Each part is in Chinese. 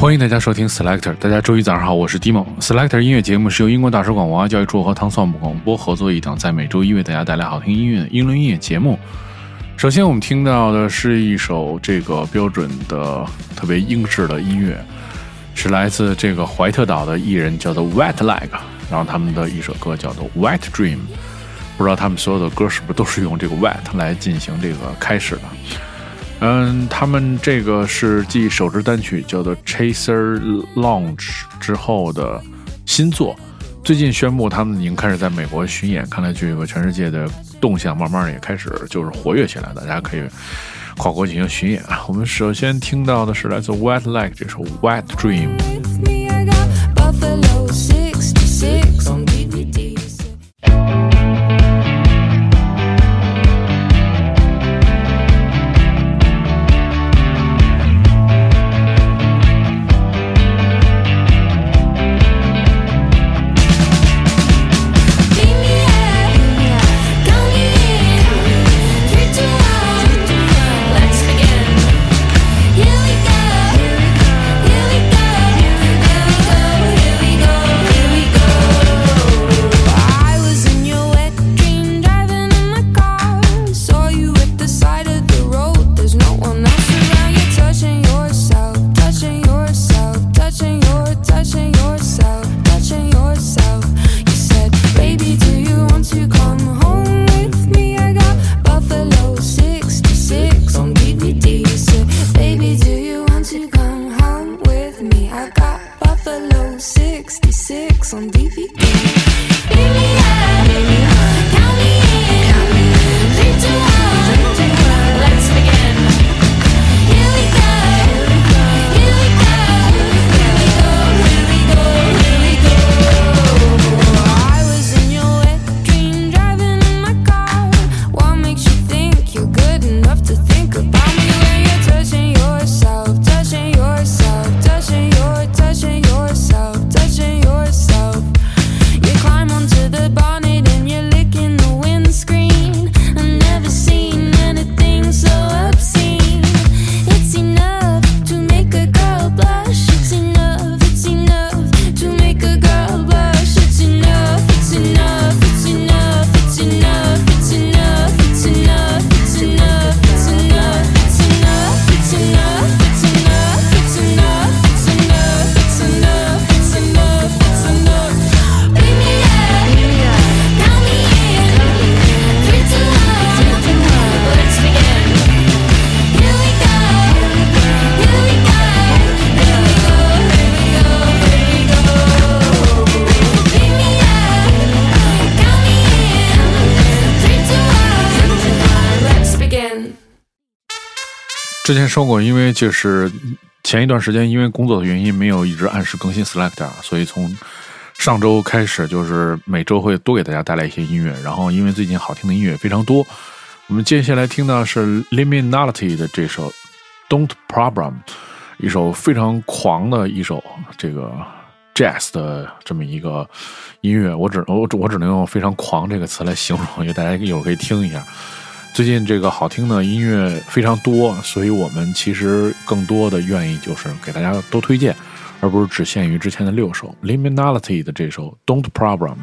欢迎大家收听 Selector，大家周一早上好，我是 Dimo。Selector 音乐节目是由英国大使馆文化教育处和汤算普广播合作一档，在每周一为大家带来好听音乐的英伦音乐节目。首先，我们听到的是一首这个标准的特别英式的音乐，是来自这个怀特岛的艺人，叫做 Wet Leg，然后他们的一首歌叫做 Wet Dream。不知道他们所有的歌是不是都是用这个 Wet 来进行这个开始的？嗯，他们这个是继首支单曲叫做《Chaser Lounge》之后的新作，最近宣布他们已经开始在美国巡演，看来这个全世界的动向慢慢也开始就是活跃起来，大家可以跨国进行巡演啊。我们首先听到的是来自 White Leg 这首《White Dream》。之前说过，因为就是前一段时间因为工作的原因，没有一直按时更新 Selector，所以从上周开始，就是每周会多给大家带来一些音乐。然后因为最近好听的音乐非常多，我们接下来听到是 Liminality 的这首 Don't Problem，一首非常狂的一首这个 Jazz 的这么一个音乐。我只我我只能用非常狂这个词来形容，因为大家一会儿可以听一下。最近这个好听的音乐非常多，所以我们其实更多的愿意就是给大家多推荐，而不是只限于之前的六首。Liminality 的这首 Don't Problem。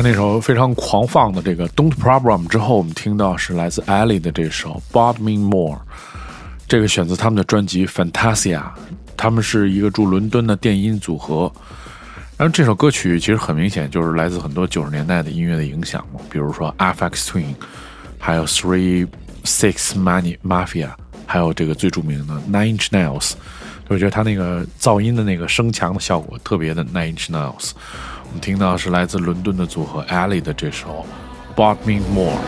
在那首非常狂放的这个《Don't Problem》之后，我们听到是来自 Ellie 的这首《Bought Me More》，这个选择他们的专辑《Fantasia》，他们是一个驻伦敦的电音组合。然后这首歌曲其实很明显就是来自很多九十年代的音乐的影响嘛，比如说 FX Twin，还有 Three Six Money Mafia，还有这个最著名的 Nine Inch Nails。我觉得他那个噪音的那个声强的效果特别的 Nine Inch Nails。我们听到是来自伦敦的组合 Ali 的这首《Bought Me More》。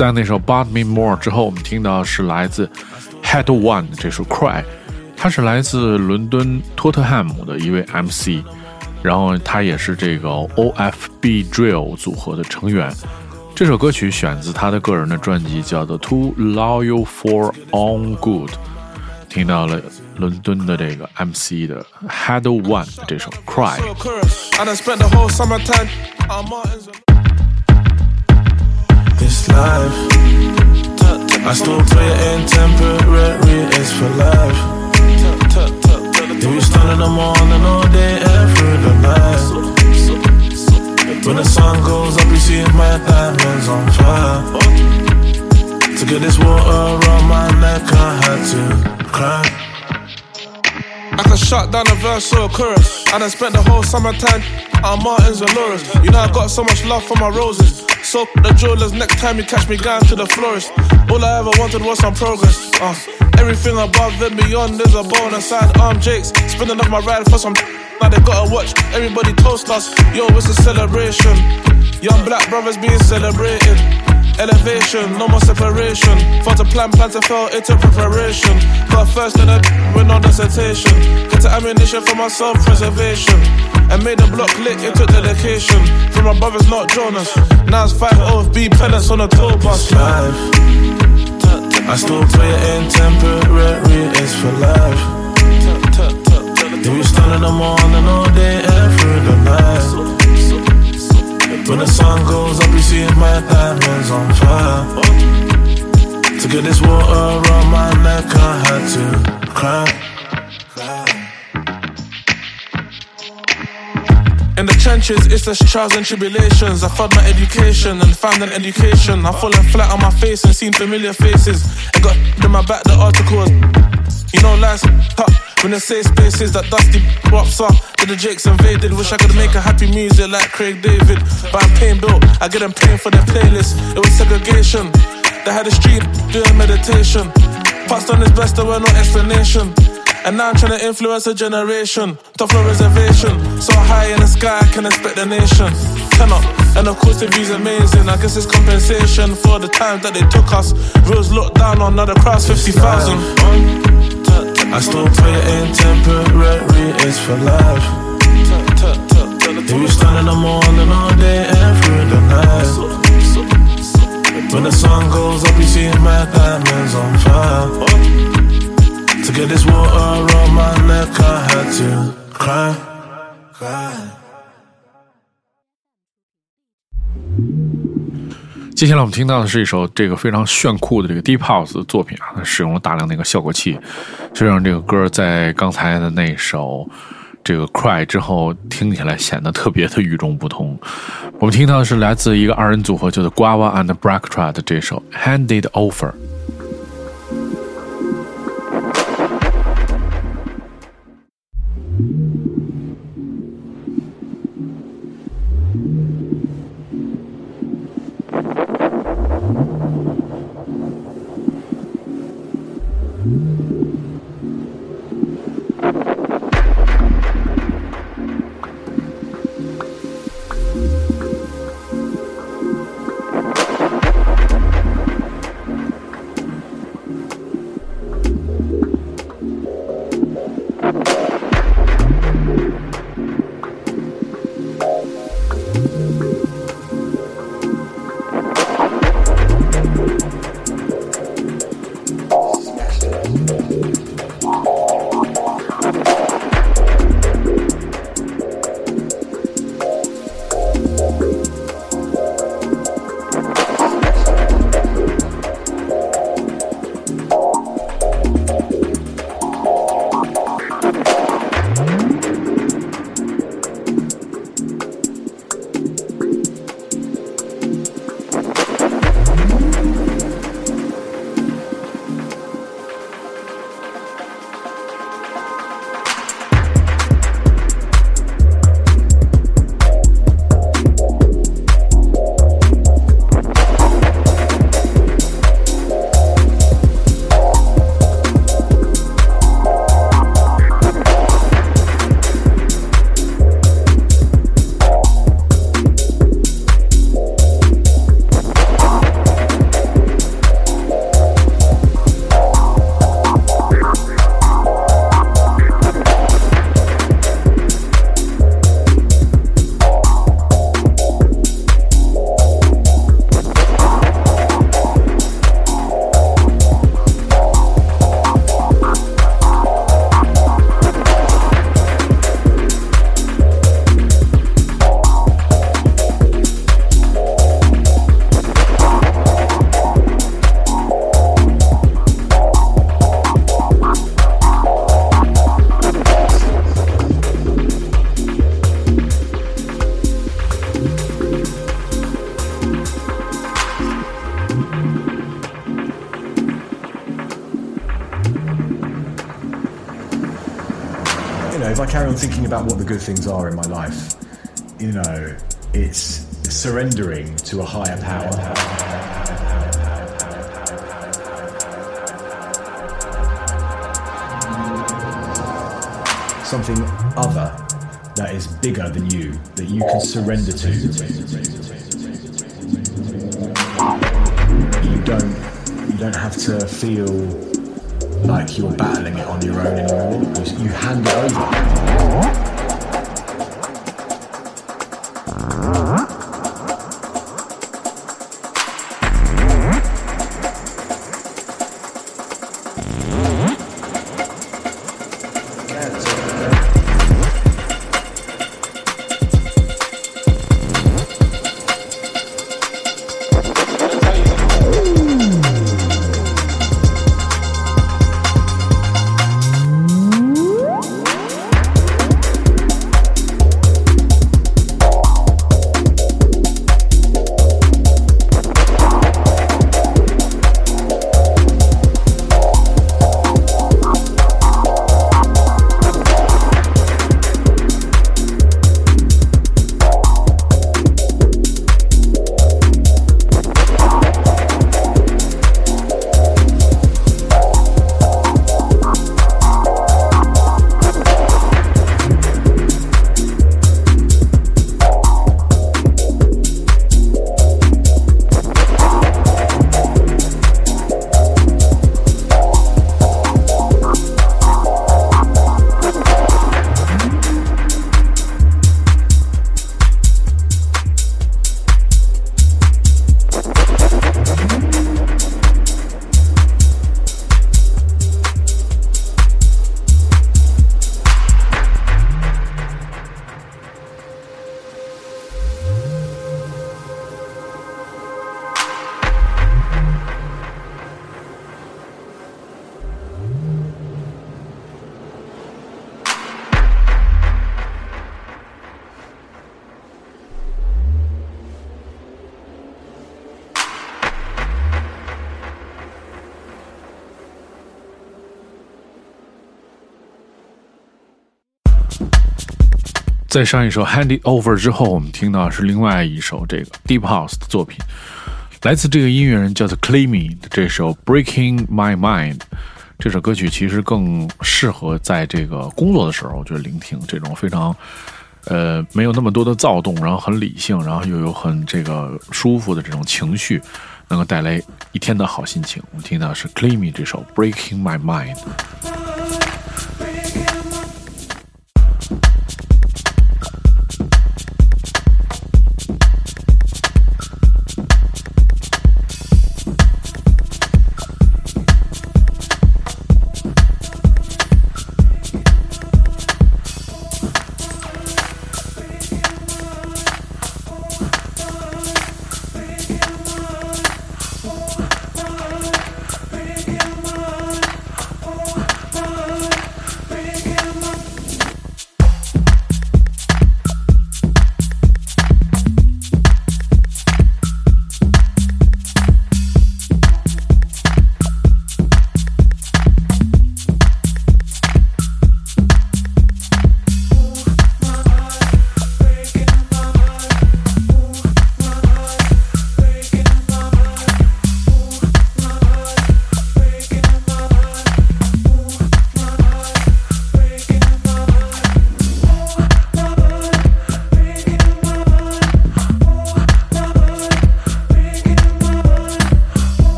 在那首《Bought Me More》之后，我们听到是来自 Head One 的这首《Cry》，他是来自伦敦托特汉姆的一位 MC，然后他也是这个 OFB Drill 组合的成员。这首歌曲选自他的个人的专辑，叫做《Too Loyal for On Good》。听到了伦敦的这个 MC 的 Head One 的这首《Cry》。 this life. I still play it in temporary, it's for life. Do we stand in the morning all day, every night? When the sun goes up, you see my diamonds on fire. To get this water around my neck, I had to cry. I can shut down a verse or a chorus. And I spent the whole summertime on Martin's and Loras. You know I got so much love for my roses. So the jewelers next time you catch me going to the florist. All I ever wanted was some progress. Uh, everything above and beyond is a bonus. Side arm Jakes, spinning off my ride for some. Now they gotta watch everybody toast us. Yo, it's a celebration. Young black brothers being celebrated. Elevation, no more separation. For to plan, plan to fail, it took preparation. Got first in a with no dissertation. Get the ammunition for my self preservation. And made the block lit, it took dedication. From my brothers, not Jonas. Now it's 5 off, B pellets on a tour bus. life. I still play it in temporary, it's for life. You be stunning them on and all day the night. When the sun goes up, you see my diamonds on fire. To get this water around my neck, I had to cry. In the trenches, it's the trials and tribulations. I fought my education and found an education. I've fallen flat on my face and seen familiar faces. I got in my back the articles. You know, tough when the safe spaces that dusty props up. To the Jakes invaded. Wish I could make a happy music like Craig David. But I'm paying bill, I get them paying for their playlist. It was segregation. They had a street doing meditation. Passed on his best, there were no explanation. And now I'm trying to influence a generation. Top floor reservation. So high in the sky, I can expect the nation. And of course, the view's amazing. I guess it's compensation for the time that they took us. Rules looked down on, now the crowd's 50,000. I still play it in temporary, it's for life. You be stunning them on and all day and through the night. When the sun goes up, you see my diamonds on fire. To get this water around my neck, I had to cry. cry. 接下来我们听到的是一首这个非常炫酷的这个 Deep House 的作品啊，它使用了大量的一个效果器，就让这个歌在刚才的那首这个 Cry 之后听起来显得特别的与众不同。我们听到的是来自一个二人组合，叫做 Guava and Blacktra 的这首 Handed Over。I carry on thinking about what the good things are in my life, you know, it's surrendering to a higher power. Something other that is bigger than you, that you can surrender to. You don't, you don't have to feel like you're battling it on your own anymore. You, you hand it over. 在上一首《Hand It Over》之后，我们听到是另外一首这个 Deep House 的作品，来自这个音乐人叫做 Clayme 的这首《Breaking My Mind》。这首歌曲其实更适合在这个工作的时候，我觉得聆听这种非常呃没有那么多的躁动，然后很理性，然后又有很这个舒服的这种情绪，能够带来一天的好心情。我们听到是 Clayme 这首《Breaking My Mind》。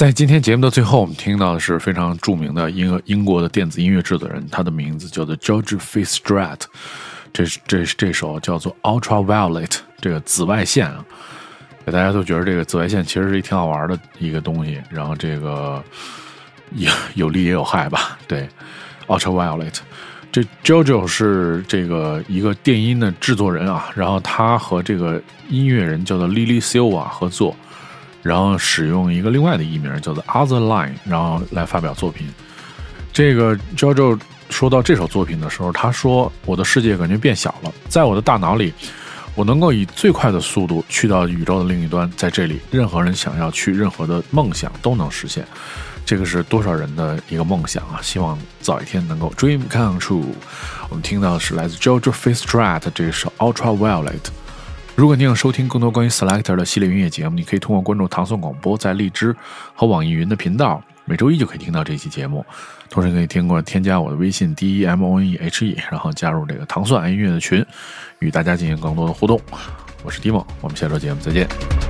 在今天节目的最后，我们听到的是非常著名的英英国的电子音乐制作人，他的名字叫做 George Fitzgerald。这这这首叫做 Ultraviolet，这个紫外线啊，大家都觉得这个紫外线其实是一挺好玩的一个东西，然后这个有有利也有害吧？对，Ultraviolet。这 JoJo 是这个一个电音的制作人啊，然后他和这个音乐人叫做 Lily Silva 合作，然后使用一个另外的艺名叫做 Other Line，然后来发表作品。这个 JoJo 说到这首作品的时候，他说：“我的世界感觉变小了，在我的大脑里，我能够以最快的速度去到宇宙的另一端，在这里，任何人想要去任何的梦想都能实现。”这个是多少人的一个梦想啊！希望早一天能够 dream come true。我们听到的是来自 JoJo Fitzgerald 这首 Ultraviolet。如果你想收听更多关于 Selector 的系列音乐节目，你可以通过关注唐宋广播在荔枝和网易云的频道，每周一就可以听到这期节目。同时可以听过添加我的微信 D E M O N E H E，然后加入这个糖蒜爱音乐的群，与大家进行更多的互动。我是 Dimo，我们下周节目再见。